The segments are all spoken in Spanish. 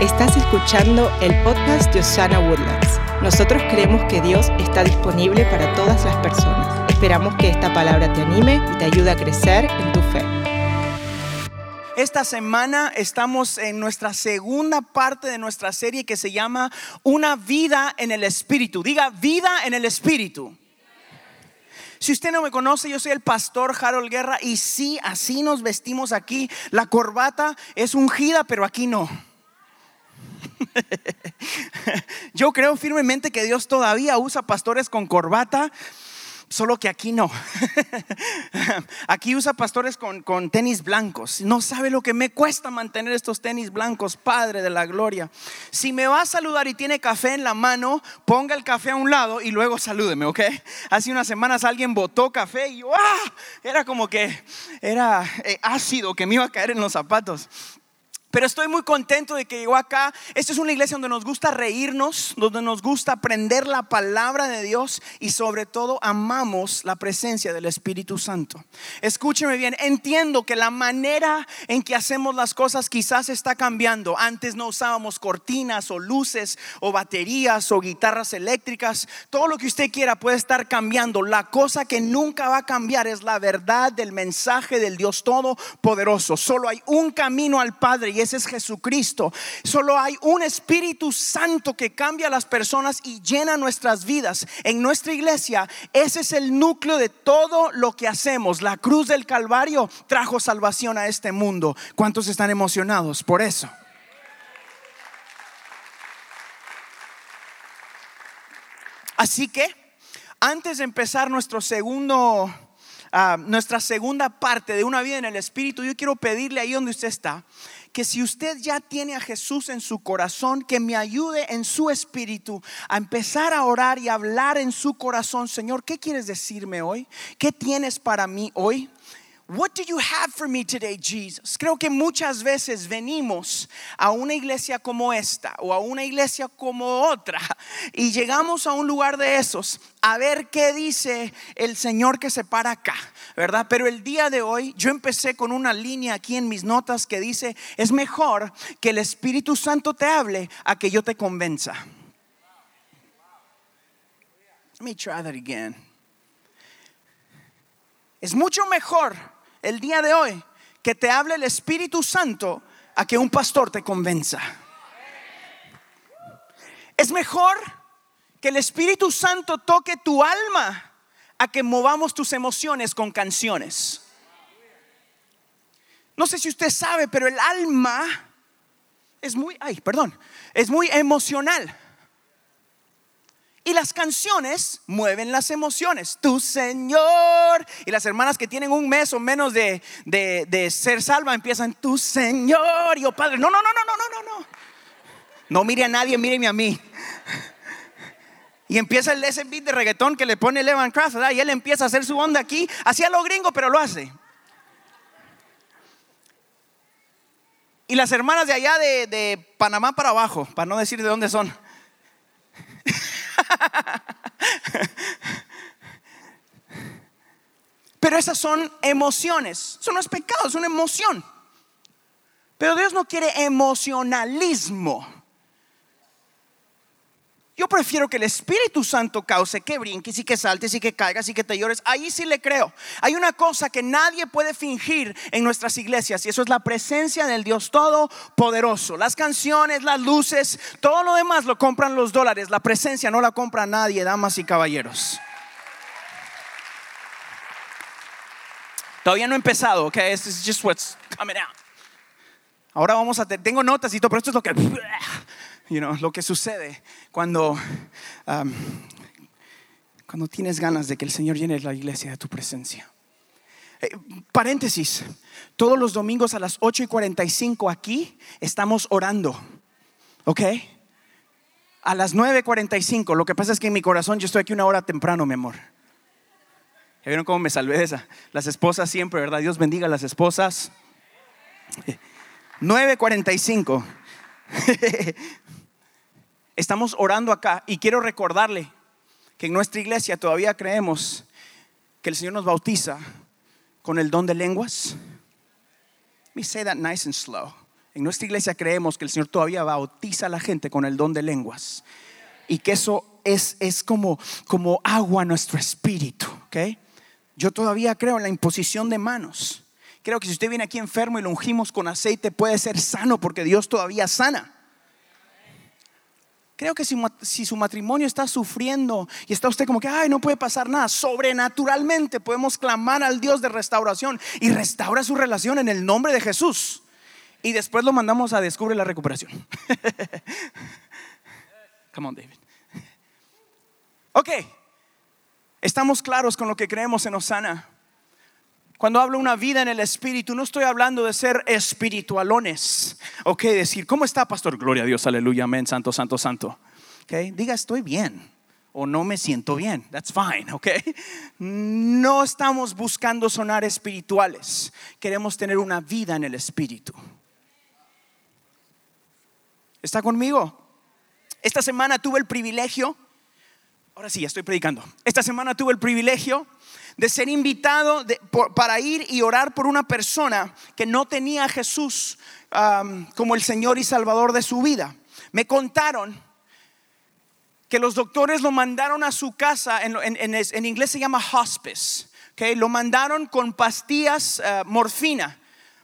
Estás escuchando el podcast de Osana Woodlands. Nosotros creemos que Dios está disponible para todas las personas. Esperamos que esta palabra te anime y te ayude a crecer en tu fe. Esta semana estamos en nuestra segunda parte de nuestra serie que se llama Una vida en el Espíritu. Diga, vida en el Espíritu. Si usted no me conoce, yo soy el pastor Harold Guerra y sí, así nos vestimos aquí. La corbata es ungida, pero aquí no. Yo creo firmemente que Dios todavía usa pastores con corbata, solo que aquí no. Aquí usa pastores con, con, tenis blancos. No sabe lo que me cuesta mantener estos tenis blancos, Padre de la Gloria. Si me va a saludar y tiene café en la mano, ponga el café a un lado y luego salúdeme, ¿ok? Hace unas semanas alguien botó café y. Era como que era eh, ácido que me iba a caer en los zapatos. Pero estoy muy contento de que llegó acá. Esta es una iglesia donde nos gusta reírnos, donde nos gusta aprender la palabra de Dios y sobre todo amamos la presencia del Espíritu Santo. Escúcheme bien, entiendo que la manera en que hacemos las cosas quizás está cambiando. Antes no usábamos cortinas o luces o baterías o guitarras eléctricas. Todo lo que usted quiera puede estar cambiando. La cosa que nunca va a cambiar es la verdad del mensaje del Dios Todopoderoso. Solo hay un camino al Padre y es Jesucristo. Solo hay un Espíritu Santo que cambia a las personas y llena nuestras vidas. En nuestra iglesia, ese es el núcleo de todo lo que hacemos. La cruz del Calvario trajo salvación a este mundo. ¿Cuántos están emocionados por eso? Así que, antes de empezar nuestro segundo, uh, nuestra segunda parte de una vida en el Espíritu, yo quiero pedirle ahí donde usted está, que si usted ya tiene a Jesús en su corazón, que me ayude en su espíritu a empezar a orar y hablar en su corazón. Señor, ¿qué quieres decirme hoy? ¿Qué tienes para mí hoy? What do you have for me today, Jesus? Creo que muchas veces venimos a una iglesia como esta o a una iglesia como otra y llegamos a un lugar de esos a ver qué dice el Señor que se para acá, ¿verdad? Pero el día de hoy yo empecé con una línea aquí en mis notas que dice, es mejor que el Espíritu Santo te hable a que yo te convenza. Let me try that again. Es mucho mejor el día de hoy que te hable el Espíritu Santo a que un pastor te convenza. Es mejor que el Espíritu Santo toque tu alma a que movamos tus emociones con canciones. No sé si usted sabe, pero el alma es muy, ay, perdón, es muy emocional. Y las canciones mueven las emociones. Tu Señor. Y las hermanas que tienen un mes o menos de, de, de ser salva empiezan, tu Señor. Y yo, Padre, no, no, no, no, no, no, no. No mire a nadie, míreme a mí. Y empieza el ese beat de reggaetón que le pone Levan Craft, ¿verdad? Y él empieza a hacer su onda aquí. Hacía lo gringo, pero lo hace. Y las hermanas de allá de, de Panamá para abajo, para no decir de dónde son Pero esas son emociones. Eso no es pecado, es una emoción. Pero Dios no quiere emocionalismo. Yo prefiero que el Espíritu Santo cause que brinques y que saltes y que caigas y que te llores. Ahí sí le creo. Hay una cosa que nadie puede fingir en nuestras iglesias y eso es la presencia del Dios Todopoderoso. Las canciones, las luces, todo lo demás lo compran los dólares. La presencia no la compra nadie, damas y caballeros. Todavía no he empezado, ok? This is just what's coming out. Ahora vamos a, tengo notas y todo, pero esto es lo que you know, lo que sucede cuando, um, cuando tienes ganas de que el Señor llene la iglesia de tu presencia. Eh, paréntesis, todos los domingos a las 8 y 45 aquí estamos orando, ¿ok? A las 9.45, lo que pasa es que en mi corazón yo estoy aquí una hora temprano, mi amor. ¿Ya vieron cómo me salvé de esa? Las esposas siempre, ¿verdad? Dios bendiga a las esposas. 9.45. Estamos orando acá y quiero recordarle que en nuestra iglesia todavía creemos que el Señor nos bautiza con el don de lenguas. Let me say that nice and slow. En nuestra iglesia creemos que el Señor todavía bautiza a la gente con el don de lenguas y que eso es, es como, como agua a nuestro espíritu. ¿okay? Yo todavía creo en la imposición de manos. Creo que si usted viene aquí enfermo y lo ungimos con aceite puede ser sano porque Dios todavía sana. Creo que si, su matrimonio está sufriendo y está usted como que, ay, no puede pasar nada, sobrenaturalmente podemos clamar al Dios de restauración y restaura su relación en el nombre de Jesús. Y después lo mandamos a descubrir la recuperación. Come on, David. Ok, estamos claros con lo que creemos en Osana. Cuando hablo una vida en el espíritu, no estoy hablando de ser espiritualones. Ok, decir, ¿cómo está, pastor? Gloria a Dios, aleluya, amén, santo, santo, santo. Ok, diga, estoy bien o no me siento bien. That's fine, ok. No estamos buscando sonar espirituales. Queremos tener una vida en el espíritu. ¿Está conmigo? Esta semana tuve el privilegio, ahora sí, ya estoy predicando. Esta semana tuve el privilegio de ser invitado para ir y orar por una persona que no tenía a Jesús como el Señor y Salvador de su vida. Me contaron que los doctores lo mandaron a su casa, en, inglés se llama hospice, okay? lo mandaron con pastillas uh, morfina,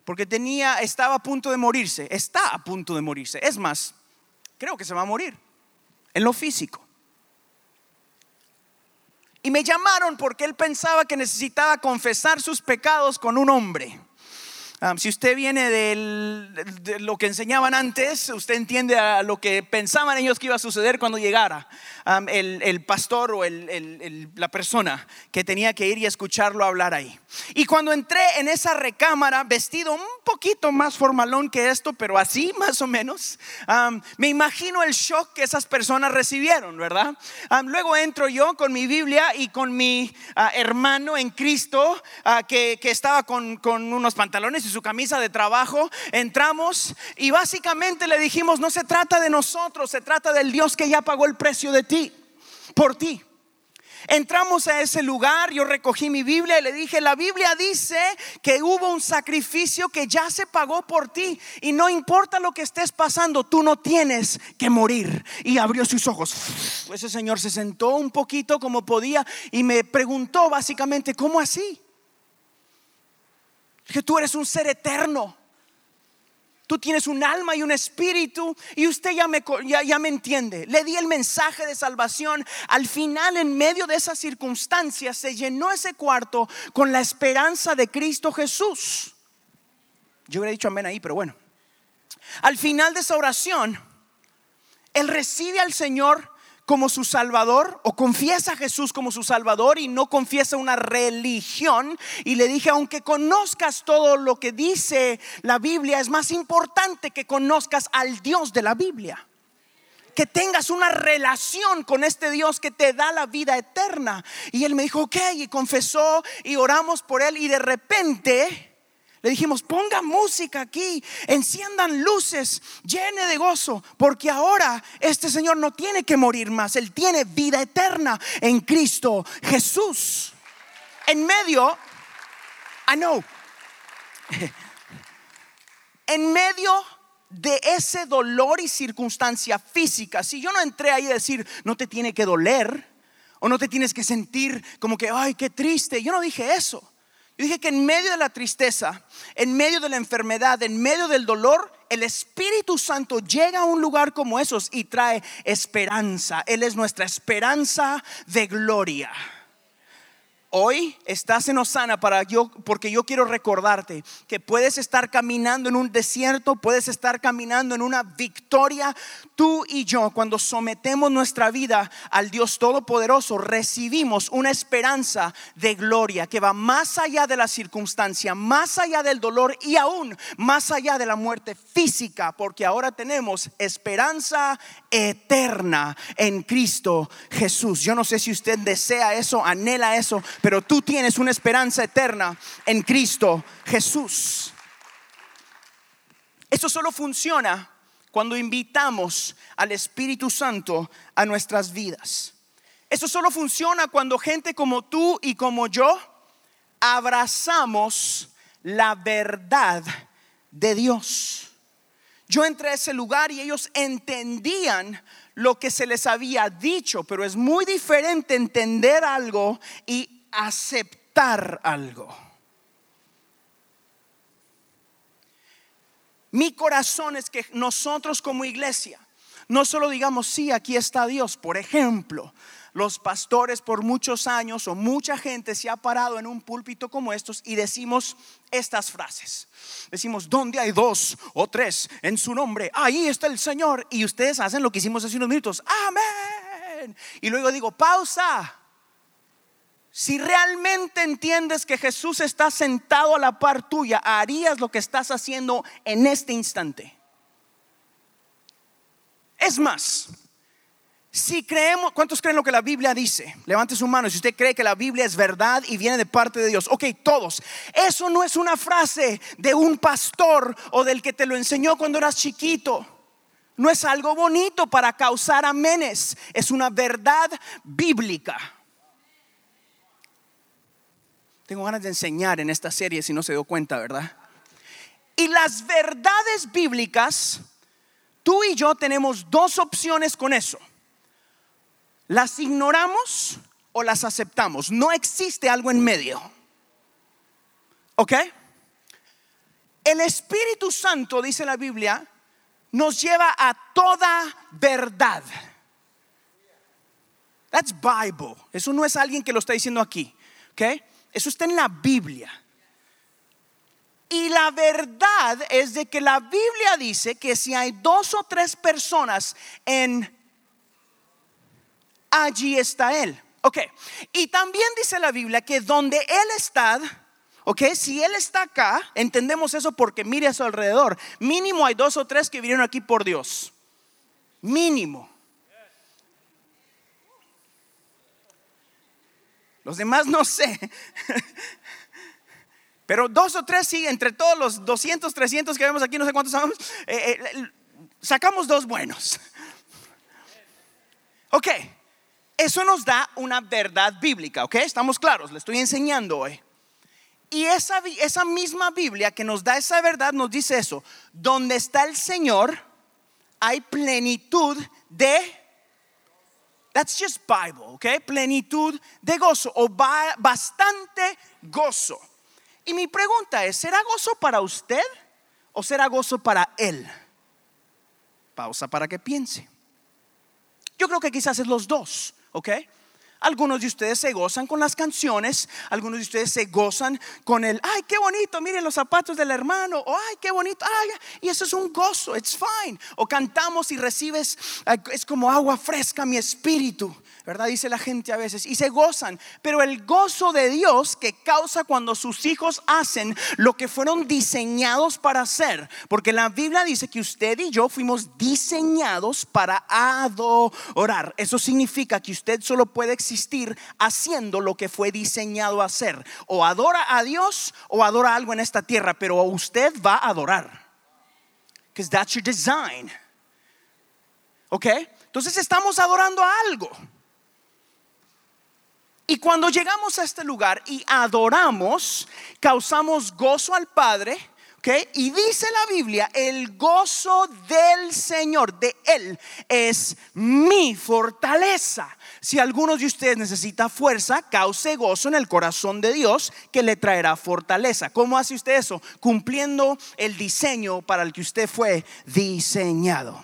porque tenía, estaba a punto de morirse, está a punto de morirse. Es más, creo que se va a morir en lo físico. Y me llamaron porque él pensaba que necesitaba confesar sus pecados con un hombre. Ah, si usted viene de lo que enseñaban antes, usted entiende a lo que pensaban ellos que iba a suceder cuando llegara el, pastor o la persona que tenía que ir y escucharlo hablar ahí. Y cuando entré en esa recámara, vestido un poquito más formalón que esto, pero así más o menos, me imagino el shock que esas personas recibieron, ¿verdad? luego entro yo con mi Biblia y con mi ah, hermano en Cristo ah, que, estaba con, con unos pantalones y su camisa de trabajo, entramos y básicamente le dijimos, no se trata de nosotros, se trata del Dios que ya pagó el precio de ti, por ti. Entramos a ese lugar, yo recogí mi Biblia y le dije, la Biblia dice que hubo un sacrificio que ya se pagó por ti y no importa lo que estés pasando, tú no tienes que morir. Y abrió sus ojos. Ese señor se sentó un poquito como podía y me preguntó básicamente, ¿cómo así? Que tú eres un ser eterno. Tú tienes un alma y un espíritu y usted ya me, ya, me entiende. Le di el mensaje de salvación. Al final, en medio de esas circunstancias, se llenó ese cuarto con la esperanza de Cristo Jesús. Yo hubiera dicho amén ahí, pero bueno. Al final de esa oración, Él recibe al Señor como su Salvador o confiesa a Jesús como su Salvador y no confiesa una religión. Y le dije, aunque conozcas todo lo que dice la Biblia, es más importante que conozcas al Dios de la Biblia. Que tengas una relación con este Dios que te da la vida eterna. Y él me dijo, ok, y confesó y oramos por él y de repente le dijimos, ponga música aquí, enciendan luces, llene de gozo, porque ahora este Señor no tiene que morir más, Él tiene vida eterna en Cristo Jesús. En medio, I know, en medio de ese dolor y circunstancia física, si yo no entré ahí a decir, no te tiene que doler, o no te tienes que sentir como que, ay, qué triste, yo no dije eso. Yo dije que en medio de la tristeza, en medio de la enfermedad, en medio del dolor, el Espíritu Santo llega a un lugar como esos y trae esperanza. Él es nuestra esperanza de gloria. Hoy estás en Osana para yo, porque yo quiero recordarte que puedes estar caminando en un desierto, puedes estar caminando en una victoria. Tú y yo, cuando sometemos nuestra vida al Dios Todopoderoso, recibimos una esperanza de gloria que va más allá de la circunstancia, más allá del dolor y aún más allá de la muerte física, porque ahora tenemos esperanza eterna en Cristo Jesús. Yo no sé si usted desea eso, anhela eso pero tú tienes una esperanza eterna en Cristo Jesús. Eso solo funciona cuando invitamos al Espíritu Santo a nuestras vidas. Eso solo funciona cuando gente como tú y como yo abrazamos la verdad de Dios. Yo entré a ese lugar y ellos entendían lo que se les había dicho, pero es muy diferente entender algo y aceptar algo. Mi corazón es que nosotros como iglesia no solo digamos, sí, aquí está Dios. Por ejemplo, los pastores por muchos años o mucha gente se ha parado en un púlpito como estos y decimos estas frases. Decimos, ¿dónde hay dos o tres en su nombre? Ahí está el Señor. Y ustedes hacen lo que hicimos hace unos minutos. Amén. Y luego digo, pausa. Si realmente entiendes que Jesús está sentado a la par tuya, harías lo que estás haciendo en este instante. Es más, si creemos, ¿cuántos creen lo que la Biblia dice? Levante su mano si usted cree que la Biblia es verdad y viene de parte de Dios. Ok, todos. Eso no es una frase de un pastor o del que te lo enseñó cuando eras chiquito. No es algo bonito para causar amenes. Es una verdad bíblica. Tengo ganas de enseñar en esta serie si no se dio cuenta, ¿verdad? Y las verdades bíblicas, tú y yo tenemos dos opciones con eso. ¿Las ignoramos o las aceptamos? No existe algo en medio. ¿Ok? El Espíritu Santo, dice la Biblia, nos lleva a toda verdad. That's Bible. Eso no es alguien que lo está diciendo aquí. ¿Ok? Eso está en la Biblia. Y la verdad es de que la Biblia dice que si hay dos o tres personas en allí está Él. Ok, y también dice la Biblia que donde Él está, ok, si Él está acá, entendemos eso porque mire a su alrededor. Mínimo hay dos o tres que vinieron aquí por Dios. Mínimo. Los demás no sé. Pero dos o tres sí, entre todos los 200, 300 que vemos aquí, no sé cuántos sabemos, eh, eh, sacamos dos buenos. Ok, eso nos da una verdad bíblica, ¿ok? Estamos claros, le estoy enseñando hoy. Y esa, esa misma Biblia que nos da esa verdad nos dice eso. Donde está el Señor, hay plenitud de That's just Bible, ¿ok? Plenitud de gozo o bastante gozo. Y mi pregunta es, ¿será gozo para usted o será gozo para él? Pausa para que piense. Yo creo que quizás es los dos, ¿ok? Algunos de ustedes se gozan con las canciones, algunos de ustedes se gozan con el, ay, qué bonito, miren los zapatos del hermano, o ay, qué bonito, ay, y eso es un gozo, it's fine. O cantamos y recibes, es como agua fresca mi espíritu. ¿Verdad? Dice la gente a veces, y se gozan, pero el gozo de Dios que causa cuando sus hijos hacen lo que fueron diseñados para hacer, porque la Biblia dice que usted y yo fuimos diseñados para adorar. Eso significa que usted solo puede existir haciendo lo que fue diseñado a hacer. O adora a Dios o adora algo en esta tierra, pero usted va a adorar. Because that's your design. ¿Ok? Entonces estamos adorando a algo. Y cuando llegamos a este lugar y adoramos, causamos gozo al Padre. ¿okay? Y dice la Biblia, el gozo del Señor, de Él, es mi fortaleza. Si alguno de ustedes necesita fuerza, cause gozo en el corazón de Dios que le traerá fortaleza. ¿Cómo hace usted eso? Cumpliendo el diseño para el que usted fue diseñado.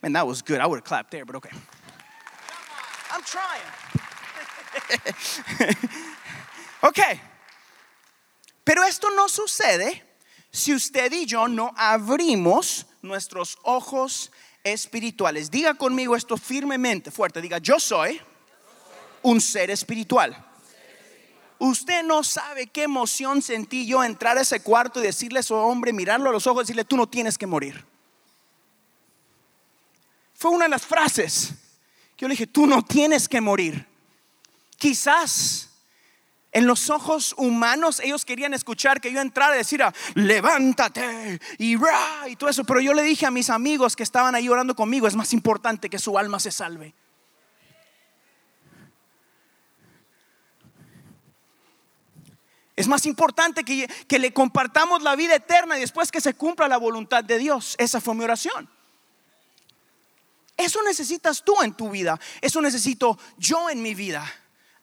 Man, that was good. I would have clapped there, but okay. I'm trying. ok. Pero esto no sucede si usted y yo no abrimos nuestros ojos espirituales. Diga conmigo esto firmemente, fuerte. Diga, yo soy un ser espiritual. Usted no sabe qué emoción sentí yo entrar a ese cuarto y decirle a ese hombre, mirarlo a los ojos y decirle, tú no tienes que morir. Fue una de las frases que yo le dije, tú no tienes que morir. Quizás en los ojos humanos ellos querían escuchar que yo entrara y decir, levántate y, y todo eso. Pero yo le dije a mis amigos que estaban ahí orando conmigo, es más importante que su alma se salve. Es más importante que, que le compartamos la vida eterna y después que se cumpla la voluntad de Dios. Esa fue mi oración. Eso necesitas tú en tu vida. Eso necesito yo en mi vida.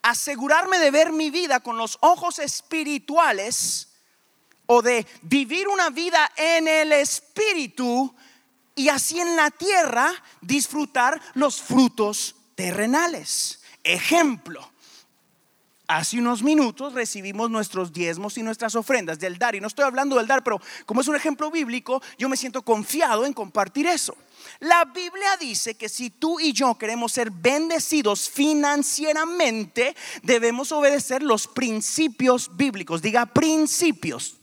Asegurarme de ver mi vida con los ojos espirituales o de vivir una vida en el espíritu y así en la tierra disfrutar los frutos terrenales. Ejemplo, hace unos minutos recibimos nuestros diezmos y nuestras ofrendas del dar. Y no estoy hablando del dar, pero como es un ejemplo bíblico, yo me siento confiado en compartir eso. La Biblia dice que si tú y yo queremos ser bendecidos financieramente, debemos obedecer los principios bíblicos. Diga principios.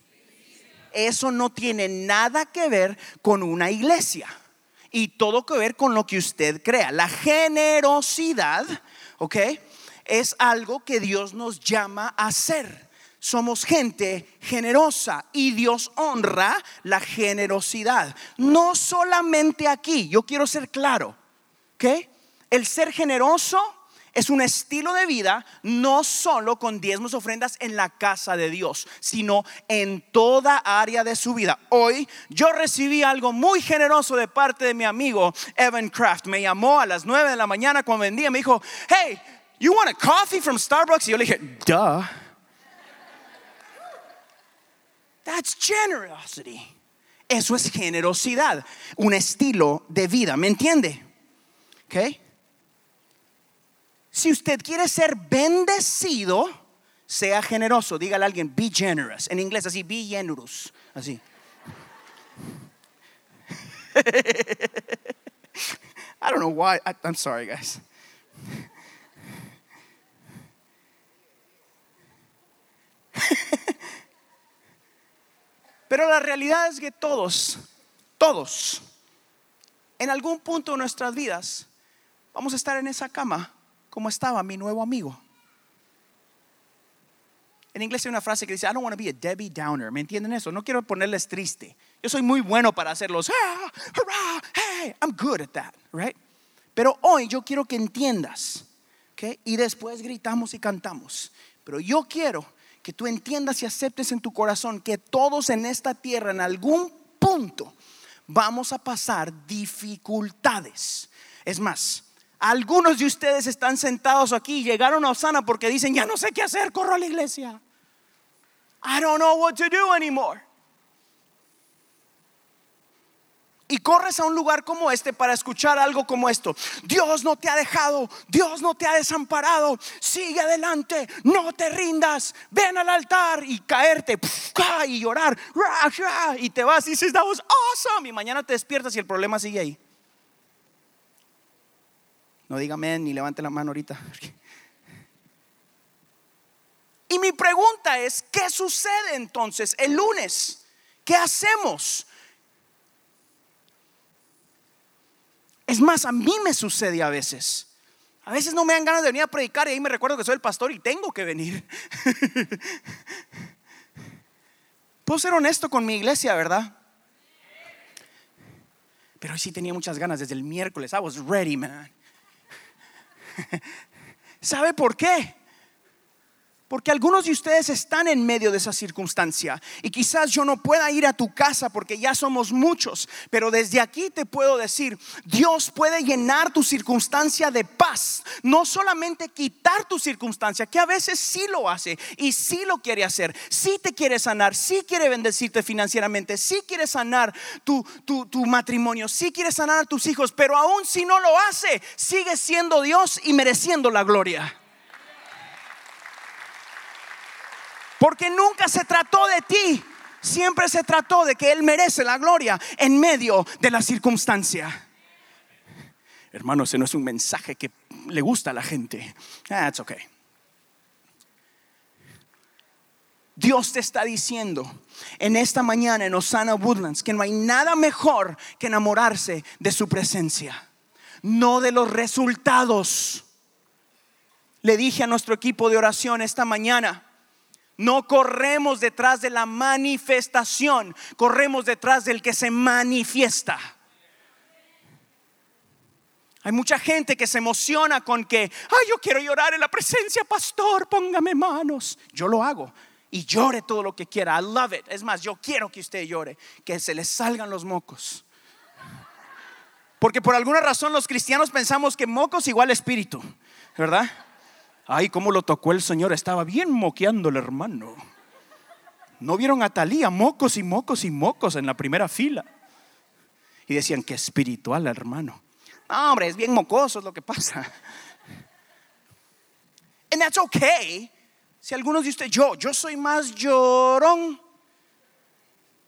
Eso no tiene nada que ver con una iglesia y todo que ver con lo que usted crea. La generosidad, ¿ok? Es algo que Dios nos llama a hacer. Somos gente generosa y Dios honra la generosidad. No solamente aquí, yo quiero ser claro, ¿ok? El ser generoso es un estilo de vida no solo con diezmos ofrendas en la casa de Dios, sino en toda área de su vida. Hoy yo recibí algo muy generoso de parte de mi amigo Evan Kraft. Me llamó a las 9 de la mañana cuando vendía, me dijo, hey, you want a coffee from Starbucks? Y yo le dije, duh. That's generosity. Eso es generosidad, un estilo de vida, ¿me entiende? Okay. Si usted quiere ser bendecido, sea generoso. Dígale a alguien, be generous. En inglés así, be generous. Así. I don't know why. I'm sorry, guys. Pero la realidad es que todos, todos, en algún punto de nuestras vidas, vamos a estar en esa cama como estaba mi nuevo amigo. En inglés hay una frase que dice, I don't want to be a Debbie Downer. ¿Me entienden eso? No quiero ponerles triste. Yo soy muy bueno para hacerlos, ah, hurrah, hey, I'm good at that, right? Pero hoy yo quiero que entiendas, ¿okay? Y después gritamos y cantamos. Pero yo quiero que tú entiendas y aceptes en tu corazón que todos en esta tierra, en algún punto, vamos a pasar dificultades. Es más, algunos de ustedes están sentados aquí y llegaron a Osana porque dicen, ya no sé qué hacer, corro a la iglesia. I don't know what to do anymore. Y corres a un lugar como este para escuchar algo como esto. Dios no te ha dejado, Dios no te ha desamparado. Sigue adelante, no te rindas. Ven al altar y caerte y llorar y te vas y dices, that was awesome. Y mañana te despiertas y el problema sigue ahí. No diga amén ni levante la mano ahorita. Y mi pregunta es, ¿qué sucede entonces el lunes? ¿Qué hacemos? Es más, a mí me sucede a veces. A veces no me dan ganas de venir a predicar y ahí me recuerdo que soy el pastor y tengo que venir. Puedo ser honesto con mi iglesia, ¿verdad? Pero hoy sí tenía muchas ganas desde el miércoles. I was ready, man. ¿Sabe por qué? Porque algunos de ustedes están en medio de esa circunstancia. Y quizás yo no pueda ir a tu casa porque ya somos muchos, pero desde aquí te puedo decir, Dios puede llenar tu circunstancia de paz, no solamente quitar tu circunstancia, que a veces sí lo hace y sí lo quiere hacer, sí te quiere sanar, sí quiere bendecirte financieramente, sí quiere sanar tu, tu, tu matrimonio, sí quiere sanar a tus hijos, pero aún si no lo hace, sigue siendo Dios y mereciendo la gloria. Porque nunca se trató de ti. Siempre se trató de que Él merece la gloria en medio de la circunstancia. Hermano, ese no es un mensaje que le gusta a la gente. That's okay. Dios te está diciendo en esta mañana en Osana Woodlands que no hay nada mejor que enamorarse de su presencia, no de los resultados. Le dije a nuestro equipo de oración esta mañana, no corremos detrás de la manifestación, corremos detrás del que se manifiesta. Hay mucha gente que se emociona con que, ay, yo quiero llorar en la presencia, pastor, póngame manos. Yo lo hago y llore todo lo que quiera. I love it. Es más, yo quiero que usted llore, que se le salgan los mocos. Porque por alguna razón los cristianos pensamos que mocos igual espíritu, ¿verdad? Ay, cómo lo tocó el Señor, estaba bien moqueando el hermano. ¿No vieron a Talía mocos y mocos y mocos en la primera fila? Y decían que espiritual, hermano. No, hombre, es bien mocoso es lo que pasa. And that's okay. Si algunos de ustedes, yo, yo soy más llorón.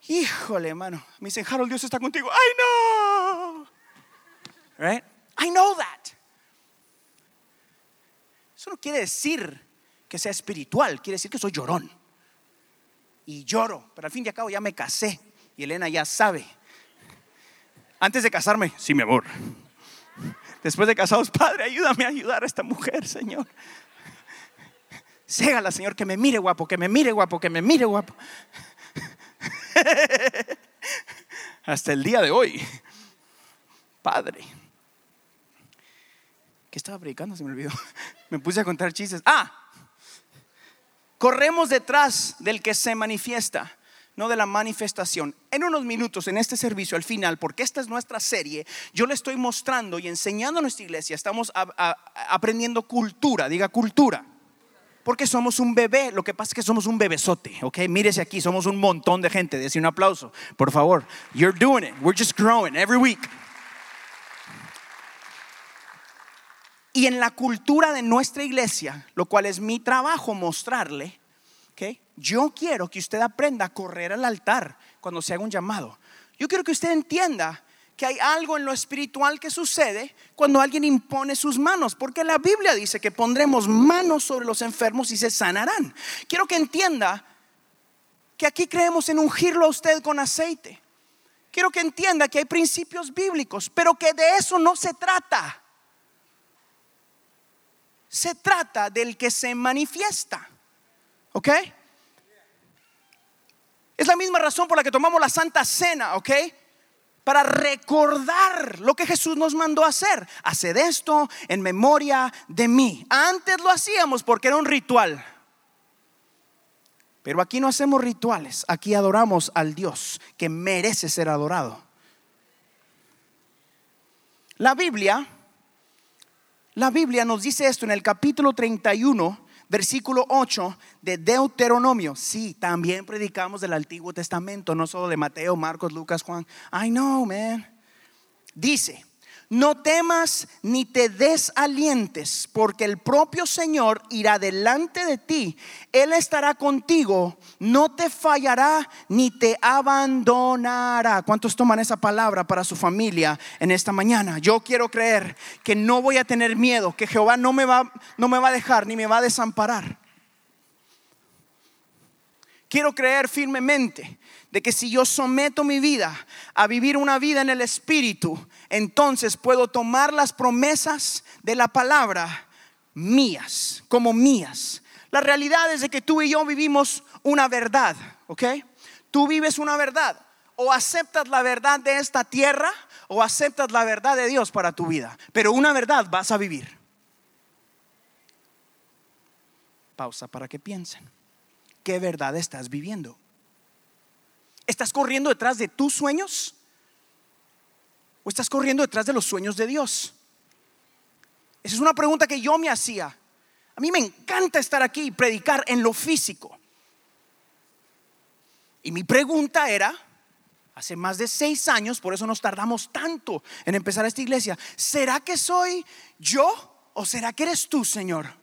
Híjole, hermano. Me dicen, Harold, Dios está contigo. I know. Right? I know that. Eso no quiere decir que sea espiritual, quiere decir que soy llorón. Y lloro, pero al fin y al cabo ya me casé. Y Elena ya sabe. Antes de casarme, sí, mi amor. Después de casados, Padre, ayúdame a ayudar a esta mujer, Señor. Ségala, Señor, que me mire guapo, que me mire guapo, que me mire guapo. Hasta el día de hoy. Padre. ¿Qué estaba predicando? Se me olvidó. Me puse a contar chistes. Ah, corremos detrás del que se manifiesta, no de la manifestación. En unos minutos, en este servicio, al final, porque esta es nuestra serie, yo le estoy mostrando y enseñando a nuestra iglesia, estamos aprendiendo cultura, diga cultura. Porque somos un bebé, lo que pasa es que somos un bebesote, ¿ok? Mírese aquí, somos un montón de gente, Dese un aplauso, por favor. You're doing it, we're just growing every week. Y en la cultura de nuestra iglesia, lo cual es mi trabajo mostrarle, ¿ok? Yo quiero que usted aprenda a correr al altar cuando se haga un llamado. Yo quiero que usted entienda que hay algo en lo espiritual que sucede cuando alguien impone sus manos, porque la Biblia dice que pondremos manos sobre los enfermos y se sanarán. Quiero que entienda que aquí creemos en ungirlo a usted con aceite. Quiero que entienda que hay principios bíblicos, pero que de eso no se trata. Se trata del que se manifiesta. ¿Ok? Es la misma razón por la que tomamos la Santa Cena, ¿ok? para recordar lo que Jesús nos mandó a hacer. Haced esto en memoria de mí. Antes lo hacíamos porque era un ritual. Pero aquí no hacemos rituales, aquí adoramos al Dios que merece ser adorado. La Biblia, la Biblia nos dice esto en el capítulo 31 versículo 8 de Deuteronomio. Sí, también predicamos del Antiguo Testamento, no solo de Mateo, Marcos, Lucas, Juan. I know, man. Dice, no temas ni te desalientes, porque el propio Señor irá delante de ti. Él estará contigo, no te fallará ni te abandonará. ¿Cuántos toman esa palabra para su familia en esta mañana? Yo quiero creer que no voy a tener miedo, que Jehová no me va, no me va a dejar ni me va a desamparar. Quiero creer firmemente de que si yo someto mi vida a vivir una vida en el Espíritu, entonces puedo tomar las promesas de la palabra mías, como mías. La realidad es de que tú y yo vivimos una verdad, ¿ok? Tú vives una verdad. O aceptas la verdad de esta tierra o aceptas la verdad de Dios para tu vida. Pero una verdad vas a vivir. Pausa para que piensen. ¿Qué verdad estás viviendo? ¿Estás corriendo detrás de tus sueños? ¿O estás corriendo detrás de los sueños de Dios? Esa es una pregunta que yo me hacía. A mí me encanta estar aquí y predicar en lo físico. Y mi pregunta era, hace más de seis años, por eso nos tardamos tanto en empezar esta iglesia, ¿será que soy yo o será que eres tú, Señor?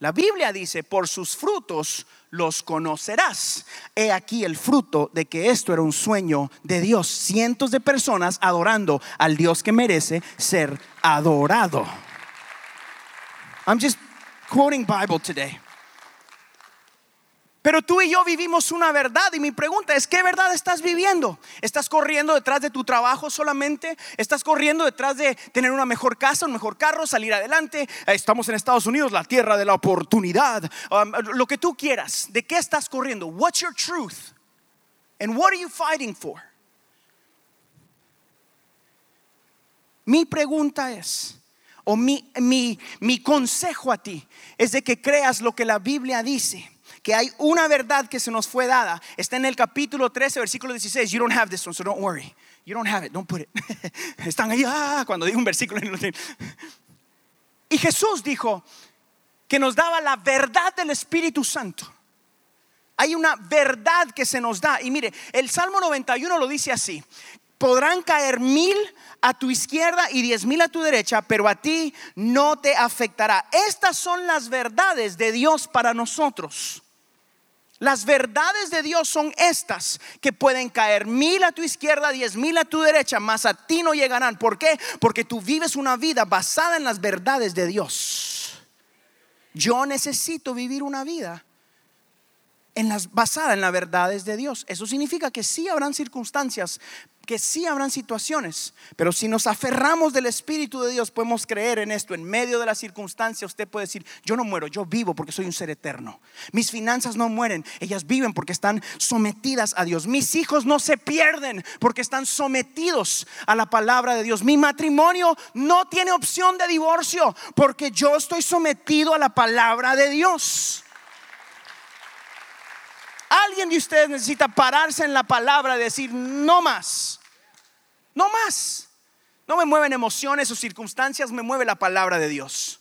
La Biblia dice, por sus frutos los conocerás. He aquí el fruto de que esto era un sueño de Dios. Cientos de personas adorando al Dios que merece ser adorado. I'm just quoting Bible today. Pero tú y yo vivimos una verdad y mi pregunta es, ¿qué verdad estás viviendo? ¿Estás corriendo detrás de tu trabajo solamente? ¿Estás corriendo detrás de tener una mejor casa, un mejor carro, salir adelante? Estamos en Estados Unidos, la tierra de la oportunidad. Um, lo que tú quieras. ¿De qué estás corriendo? What's your truth? And what are you fighting for? Mi pregunta es, o mi, mi, mi consejo a ti, es de que creas lo que la Biblia dice que hay una verdad que se nos fue dada. Está en el capítulo 13, versículo 16. You don't have this one, so don't worry. You don't have it, don't put it. Están ahí, ah, cuando digo un versículo. Y Jesús dijo que nos daba la verdad del Espíritu Santo. Hay una verdad que se nos da. Y mire, el Salmo 91 lo dice así. Podrán caer mil a tu izquierda y diez mil a tu derecha, pero a ti no te afectará. Estas son las verdades de Dios para nosotros. Las verdades de Dios son estas, que pueden caer mil a tu izquierda, diez mil a tu derecha, mas a ti no llegarán. ¿Por qué? Porque tú vives una vida basada en las verdades de Dios. Yo necesito vivir una vida basada en las verdades de Dios. Eso significa que sí habrán circunstancias, que sí habrán situaciones, pero si nos aferramos del Espíritu de Dios, podemos creer en esto. En medio de la circunstancia, usted puede decir, yo no muero, yo vivo porque soy un ser eterno. Mis finanzas no mueren, ellas viven porque están sometidas a Dios. Mis hijos no se pierden porque están sometidos a la palabra de Dios. Mi matrimonio no tiene opción de divorcio porque yo estoy sometido a la palabra de Dios. Alguien de ustedes necesita pararse en la palabra y decir, no más, no más. No me mueven emociones o circunstancias, me mueve la palabra de Dios.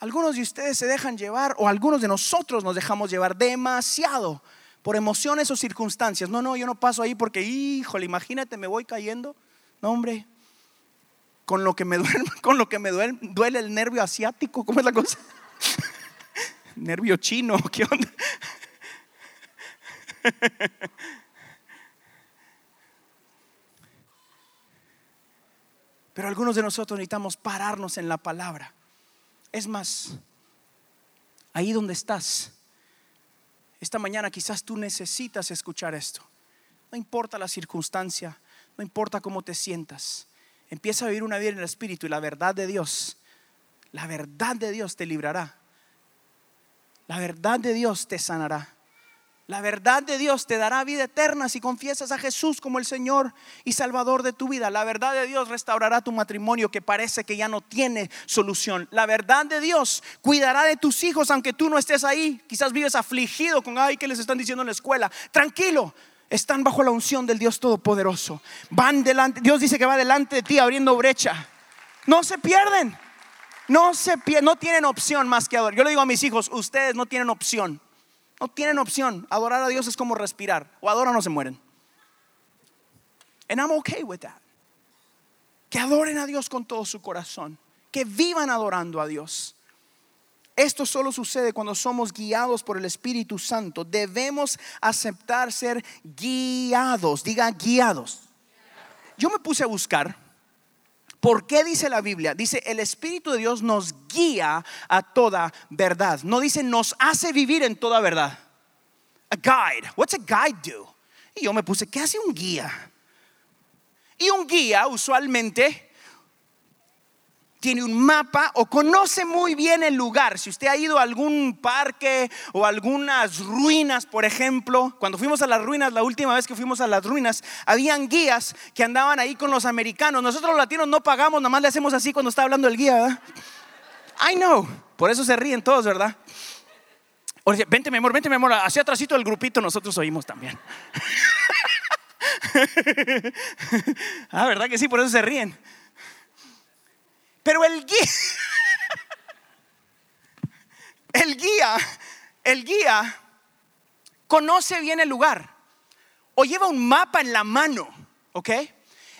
Algunos de ustedes se dejan llevar o algunos de nosotros nos dejamos llevar demasiado por emociones o circunstancias. No, no, yo no paso ahí porque, híjole, imagínate, me voy cayendo. No, hombre, con lo que me duele, con lo que me duele, duele el nervio asiático, ¿cómo es la cosa? nervio chino, ¿qué onda? Pero algunos de nosotros necesitamos pararnos en la palabra. Es más, ahí donde estás, esta mañana quizás tú necesitas escuchar esto. No importa la circunstancia, no importa cómo te sientas. Empieza a vivir una vida en el Espíritu y la verdad de Dios, la verdad de Dios te librará la verdad de Dios te sanará. La verdad de Dios te dará vida eterna si confiesas a Jesús como el Señor y Salvador de tu vida. La verdad de Dios restaurará tu matrimonio que parece que ya no tiene solución. La verdad de Dios cuidará de tus hijos aunque tú no estés ahí. Quizás vives afligido con, ay, que les están diciendo en la escuela? Tranquilo, están bajo la unción del Dios Todopoderoso. Van delante, Dios dice que va delante de ti abriendo brecha. No se pierden. No, se, no tienen opción más que adorar. Yo le digo a mis hijos, ustedes no tienen opción. No tienen opción. Adorar a Dios es como respirar. O adoran o se mueren. And I'm okay with that. Que adoren a Dios con todo su corazón. Que vivan adorando a Dios. Esto solo sucede cuando somos guiados por el Espíritu Santo. Debemos aceptar ser guiados. Diga guiados. Yo me puse a buscar ¿Por qué dice la Biblia? Dice, el Espíritu de Dios nos guía a toda verdad. No dice, nos hace vivir en toda verdad. A guide. What's a guide do? Y yo me puse, ¿qué hace un guía? Y un guía usualmente tiene un mapa o conoce muy bien el lugar. Si usted ha ido a algún parque o algunas ruinas, por ejemplo, cuando fuimos a las ruinas, la última vez que fuimos a las ruinas, habían guías que andaban ahí con los americanos. Nosotros los latinos no pagamos, nada más le hacemos así cuando está hablando el guía. ¿verdad? I know, por eso se ríen todos, ¿verdad? O sea, vente mi amor, vente mi amor, hacia atrásito del grupito nosotros oímos también. ah, ¿verdad que sí? Por eso se ríen. Pero el guía, el guía, el guía conoce bien el lugar o lleva un mapa en la mano, ¿ok?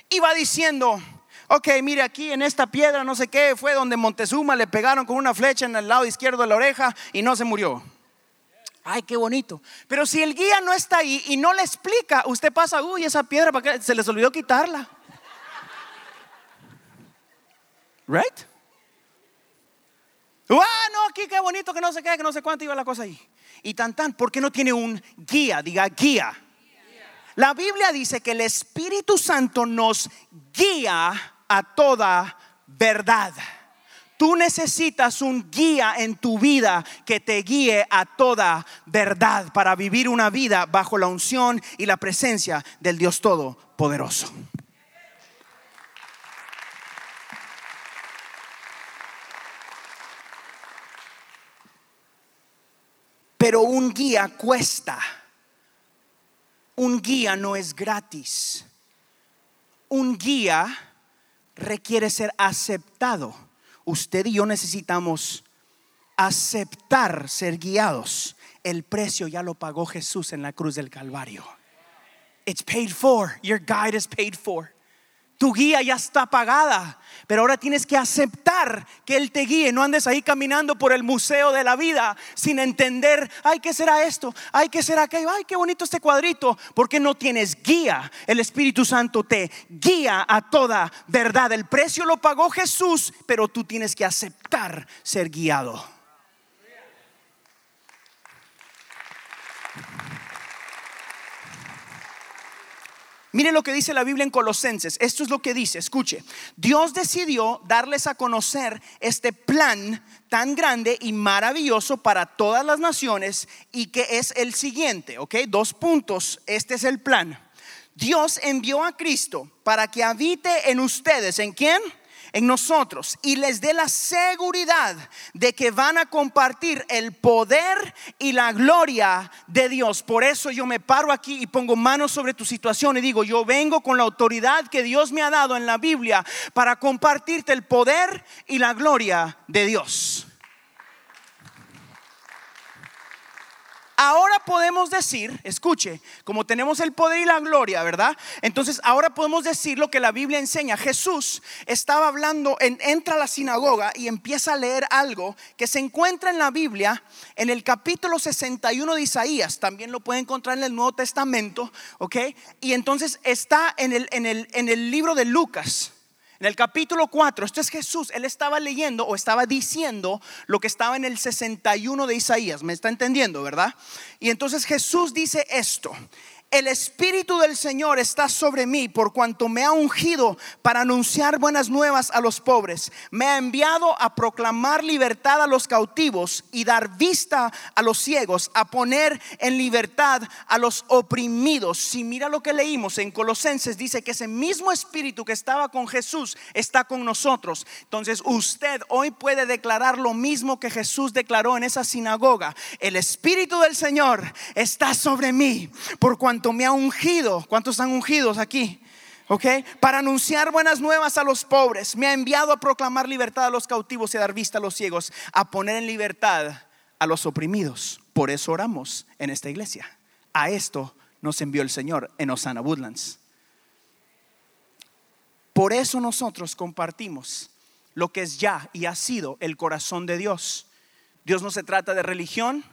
Y va diciendo, ok, mire aquí en esta piedra, no sé qué, fue donde Montezuma le pegaron con una flecha en el lado izquierdo de la oreja y no se murió. Ay, qué bonito. Pero si el guía no está ahí y no le explica, usted pasa, uy, esa piedra, ¿para qué? Se les olvidó quitarla. Right? Ah, no, aquí qué bonito, que no sé qué, que no sé cuánto iba la cosa ahí. Y tan tan, ¿por qué no tiene un guía? Diga guía. La Biblia dice que el Espíritu Santo nos guía a toda verdad. Tú necesitas un guía en tu vida que te guíe a toda verdad para vivir una vida bajo la unción y la presencia del Dios Todopoderoso. Pero un guía cuesta. Un guía no es gratis. Un guía requiere ser aceptado. Usted y yo necesitamos aceptar ser guiados. El precio ya lo pagó Jesús en la cruz del Calvario. It's paid for. Your guide is paid for. Tu guía ya está pagada, pero ahora tienes que aceptar que Él te guíe. No andes ahí caminando por el museo de la vida sin entender, ay, ¿qué será esto? Ay, ¿qué será aquello? Ay, qué bonito este cuadrito. Porque no tienes guía. El Espíritu Santo te guía a toda verdad. El precio lo pagó Jesús, pero tú tienes que aceptar ser guiado. Mire lo que dice la Biblia en Colosenses. Esto es lo que dice, escuche. Dios decidió darles a conocer este plan tan grande y maravilloso para todas las naciones y que es el siguiente, ¿ok? Dos puntos, este es el plan. Dios envió a Cristo para que habite en ustedes. ¿En quién? En nosotros y les dé la seguridad de que van a compartir el poder y la gloria de Dios. Por eso yo me paro aquí y pongo manos sobre tu situación y digo, yo vengo con la autoridad que Dios me ha dado en la Biblia para compartirte el poder y la gloria de Dios. Ahora podemos decir, escuche, como tenemos el poder y la gloria, ¿verdad? Entonces ahora podemos decir lo que la Biblia enseña. Jesús estaba hablando, entra a la sinagoga y empieza a leer algo que se encuentra en la Biblia en el capítulo 61 de Isaías. También lo puede encontrar en el Nuevo Testamento, ¿ok? Y entonces está en el, en el, en el libro de Lucas. En el capítulo 4, esto es Jesús, él estaba leyendo o estaba diciendo lo que estaba en el 61 de Isaías, ¿me está entendiendo, verdad? Y entonces Jesús dice esto, el Espíritu del Señor está sobre mí por cuanto me ha ungido para anunciar buenas nuevas a los pobres. Me ha enviado a proclamar libertad a los cautivos y dar vista a los ciegos, a poner en libertad a los oprimidos. Si mira lo que leímos en Colosenses, dice que ese mismo Espíritu que estaba con Jesús está con nosotros. Entonces usted hoy puede declarar lo mismo que Jesús declaró en esa sinagoga. El Espíritu del Señor está sobre mí por cuanto me ha ungido. ¿Cuántos están ungidos aquí? ¿Ok? Para anunciar buenas nuevas a los pobres. Me ha enviado a proclamar libertad a los cautivos y a dar vista a los ciegos. A poner en libertad a los oprimidos. Por eso oramos en esta iglesia. A esto nos envió el Señor en Osana Woodlands. Por eso nosotros compartimos lo que es ya y ha sido el corazón de Dios. Dios no se trata de religión.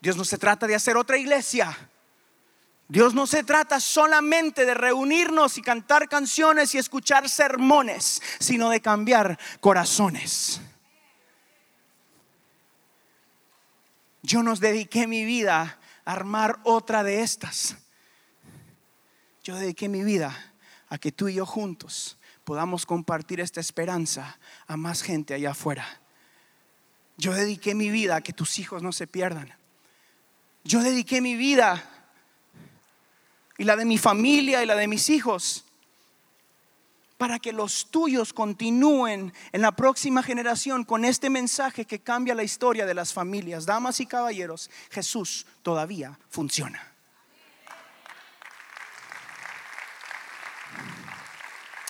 Dios no se trata de hacer otra iglesia. Dios no se trata solamente de reunirnos y cantar canciones y escuchar sermones, sino de cambiar corazones. Yo nos dediqué mi vida a armar otra de estas. Yo dediqué mi vida a que tú y yo juntos podamos compartir esta esperanza a más gente allá afuera. Yo dediqué mi vida a que tus hijos no se pierdan. Yo dediqué mi vida y la de mi familia y la de mis hijos, para que los tuyos continúen en la próxima generación con este mensaje que cambia la historia de las familias. Damas y caballeros, Jesús todavía funciona.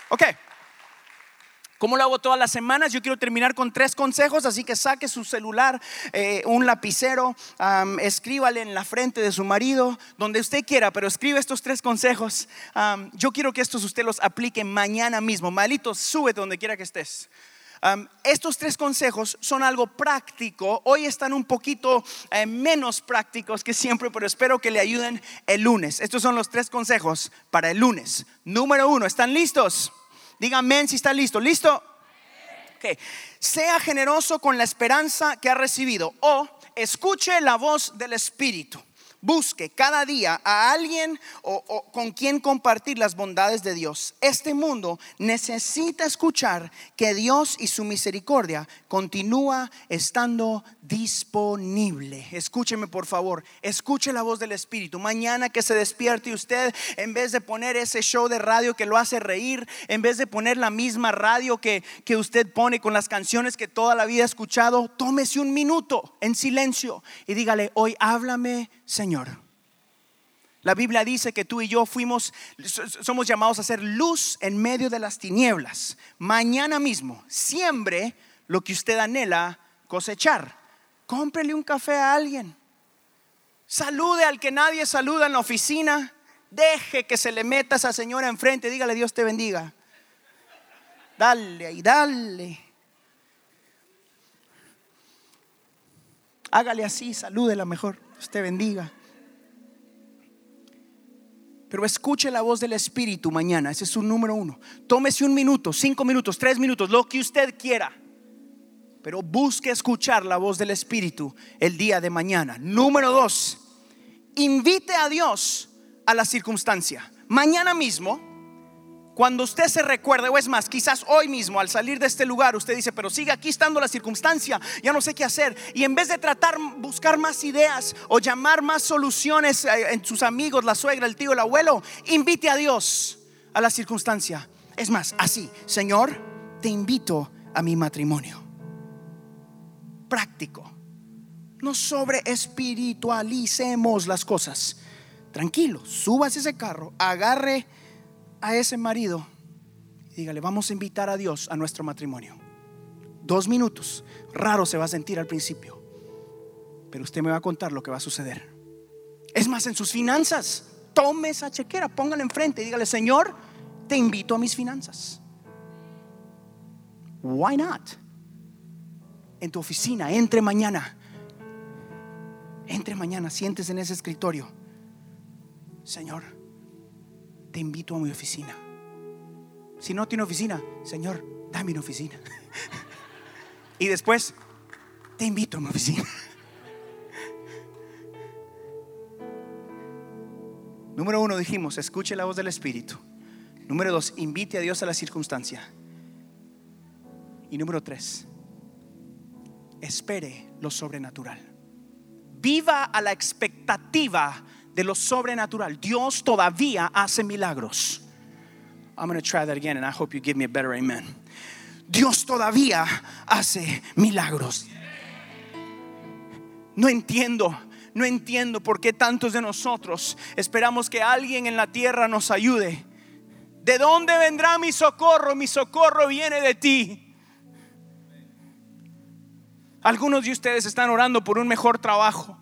Ok. ¿Cómo lo hago todas las semanas? Yo quiero terminar con tres consejos, así que saque su celular, eh, un lapicero, escríbale en la frente de su marido, donde usted quiera, pero escribe estos tres consejos. yo quiero que estos usted los aplique mañana mismo. Malito, sube donde quiera que estés. estos tres consejos son algo práctico. Hoy están un poquito eh, menos prácticos que siempre, pero espero que le ayuden el lunes. Estos son los tres consejos para el lunes. Número uno, ¿están listos? Dígame si está listo. ¿Listo? Sea generoso con la esperanza que ha recibido o escuche la voz del Espíritu. Busque cada día a alguien o, con quien compartir las bondades de Dios. Este mundo necesita escuchar que Dios y su misericordia continúa estando disponible. Escúcheme por favor, escuche la voz del Espíritu. Mañana que se despierte usted, en vez de poner ese show de radio que lo hace reír, en vez de poner la misma radio que, que usted pone con las canciones que toda la vida ha escuchado, tómese un minuto en silencio y dígale, hoy háblame Señor. La Biblia dice que tú y yo fuimos, somos llamados a ser luz en medio de las tinieblas. Mañana mismo, siembre lo que usted anhela cosechar. Cómprele un café a alguien. Salude al que nadie saluda en la oficina. Deje que se le meta esa señora enfrente. Dígale, Dios te bendiga. Dale y dale. Hágale así, salúdela mejor. Dios te bendiga. Pero escuche la voz del Espíritu mañana. Ese es su número uno. Tómese un minuto, cinco minutos, tres minutos, lo que usted quiera. Pero busque escuchar la voz del Espíritu el día de mañana. Número dos, invite a Dios a la circunstancia. Mañana mismo cuando usted se recuerde, o es más, quizás hoy mismo al salir de este lugar, usted dice, pero sigue aquí estando la circunstancia, ya no sé qué hacer. Y en vez de tratar, buscar más ideas o llamar más soluciones eh, en sus amigos, la suegra, el tío, el abuelo, invite a Dios a la circunstancia. Es más, así, Señor, te invito a mi matrimonio. Práctico. No sobre espiritualicemos las cosas. Tranquilo, subas ese carro, agarre a ese marido dígale, vamos a invitar a Dios a nuestro matrimonio. Dos minutos. Raro se va a sentir al principio. Pero usted me va a contar lo que va a suceder. Es más, en sus finanzas, tome esa chequera, póngala enfrente y dígale, Señor, te invito a mis finanzas. Why not? En tu oficina, entre mañana. Entre mañana, sientes en ese escritorio. Señor, te invito a mi oficina. Si no tiene oficina, Señor, dame una oficina. y después, te invito a mi oficina. Número uno, dijimos, escuche la voz del Espíritu. Número dos, invite a Dios a la circunstancia. Y número tres, espere lo sobrenatural. Viva a la expectativa de lo sobrenatural. Dios todavía hace milagros. I'm going to try that again and I hope you give me a better amen. Dios todavía hace milagros. No entiendo, no entiendo por qué tantos de nosotros esperamos que alguien en la tierra nos ayude. ¿De dónde vendrá mi socorro? Mi socorro viene de ti. Algunos de ustedes están orando por un mejor trabajo.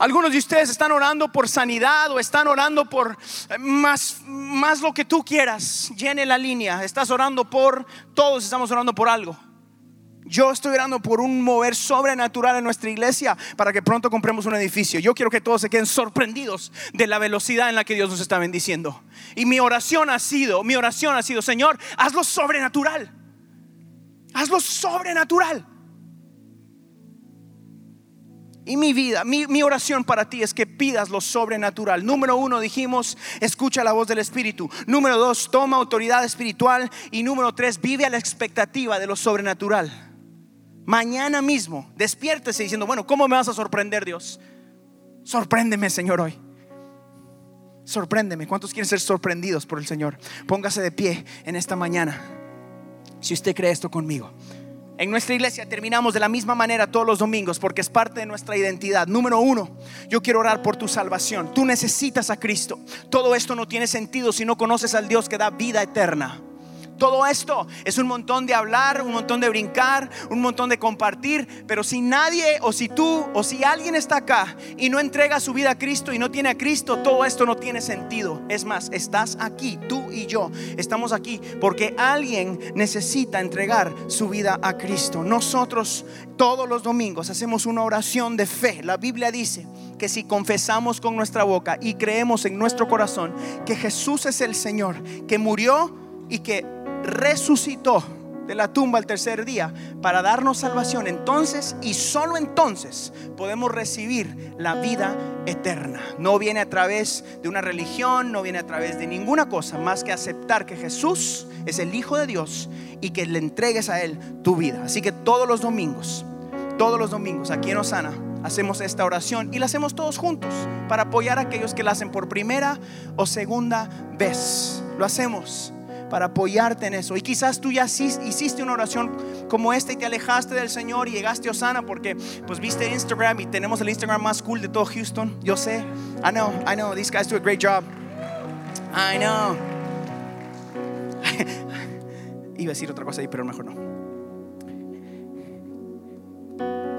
Algunos de ustedes están orando por sanidad o están orando por eh, más, más lo que tú quieras. Llene la línea. Estás orando por, todos estamos orando por algo. Yo estoy orando por un mover sobrenatural en nuestra iglesia para que pronto compremos un edificio. Yo quiero que todos se queden sorprendidos de la velocidad en la que Dios nos está bendiciendo. Y mi oración ha sido, mi oración ha sido, Señor, hazlo sobrenatural. Hazlo sobrenatural. Y mi vida, mi, oración para ti es que pidas lo sobrenatural. Número uno, dijimos, escucha la voz del Espíritu. Número dos, toma autoridad espiritual. Y número tres, vive a la expectativa de lo sobrenatural. Mañana mismo, despiértese diciendo, bueno, ¿cómo me vas a sorprender Dios? Sorpréndeme, Señor, hoy. Sorpréndeme. ¿Cuántos quieren ser sorprendidos por el Señor? Póngase de pie en esta mañana. Si usted cree esto conmigo. En nuestra iglesia terminamos de la misma manera todos los domingos porque es parte de nuestra identidad. Número uno, yo quiero orar por tu salvación. Tú necesitas a Cristo. Todo esto no tiene sentido si no conoces al Dios que da vida eterna. Todo esto es un montón de hablar, un montón de brincar, un montón de compartir, pero si nadie o si tú o si alguien está acá y no entrega su vida a Cristo y no tiene a Cristo, todo esto no tiene sentido. Es más, estás aquí, tú y yo estamos aquí porque alguien necesita entregar su vida a Cristo. Nosotros todos los domingos hacemos una oración de fe. La Biblia dice que si confesamos con nuestra boca y creemos en nuestro corazón que Jesús es el Señor, que murió y que resucitó de la tumba al tercer día para darnos salvación, entonces y solo entonces podemos recibir la vida eterna. No viene a través de una religión, no viene a través de ninguna cosa más que aceptar que Jesús es el Hijo de Dios y que le entregues a Él tu vida. Así que todos los domingos, todos los domingos aquí en Osana hacemos esta oración y la hacemos todos juntos para apoyar a aquellos que la hacen por primera o segunda vez. Lo hacemos para apoyarte en eso. Y quizás tú ya hiciste una oración como esta y te alejaste del Señor y llegaste a Osana porque pues viste Instagram y tenemos el Instagram más cool de todo Houston. Yo sé. I know, I know, these guys do a great job. I know. Iba a decir otra cosa ahí, pero mejor no.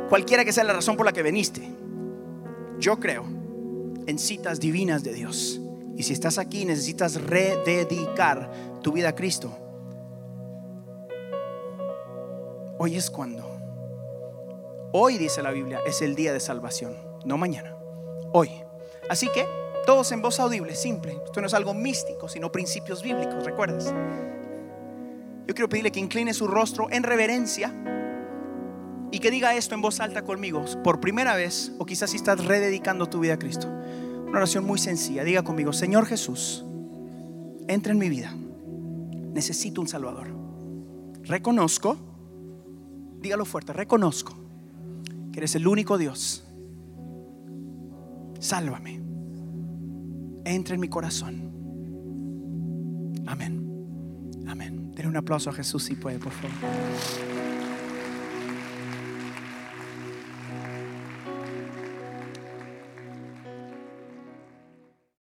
Cualquiera que sea la razón por la que veniste, yo creo en citas divinas de Dios. Y si estás aquí necesitas rededicar tu vida a Cristo, hoy es cuando. Hoy dice la Biblia, es el día de salvación, no mañana, hoy. Así que todos en voz audible, simple. Esto no es algo místico, sino principios bíblicos, ¿recuerdas? Yo quiero pedirle que incline su rostro en reverencia y que diga esto en voz alta conmigo por primera vez o quizás si estás rededicando tu vida a Cristo. Una oración muy sencilla. Diga conmigo, Señor Jesús, entra en mi vida. Necesito un Salvador. Reconozco, dígalo fuerte, reconozco que eres el único Dios. Sálvame. Entra en mi corazón. Amén. Amén. Denle un aplauso a Jesús si puede, por favor.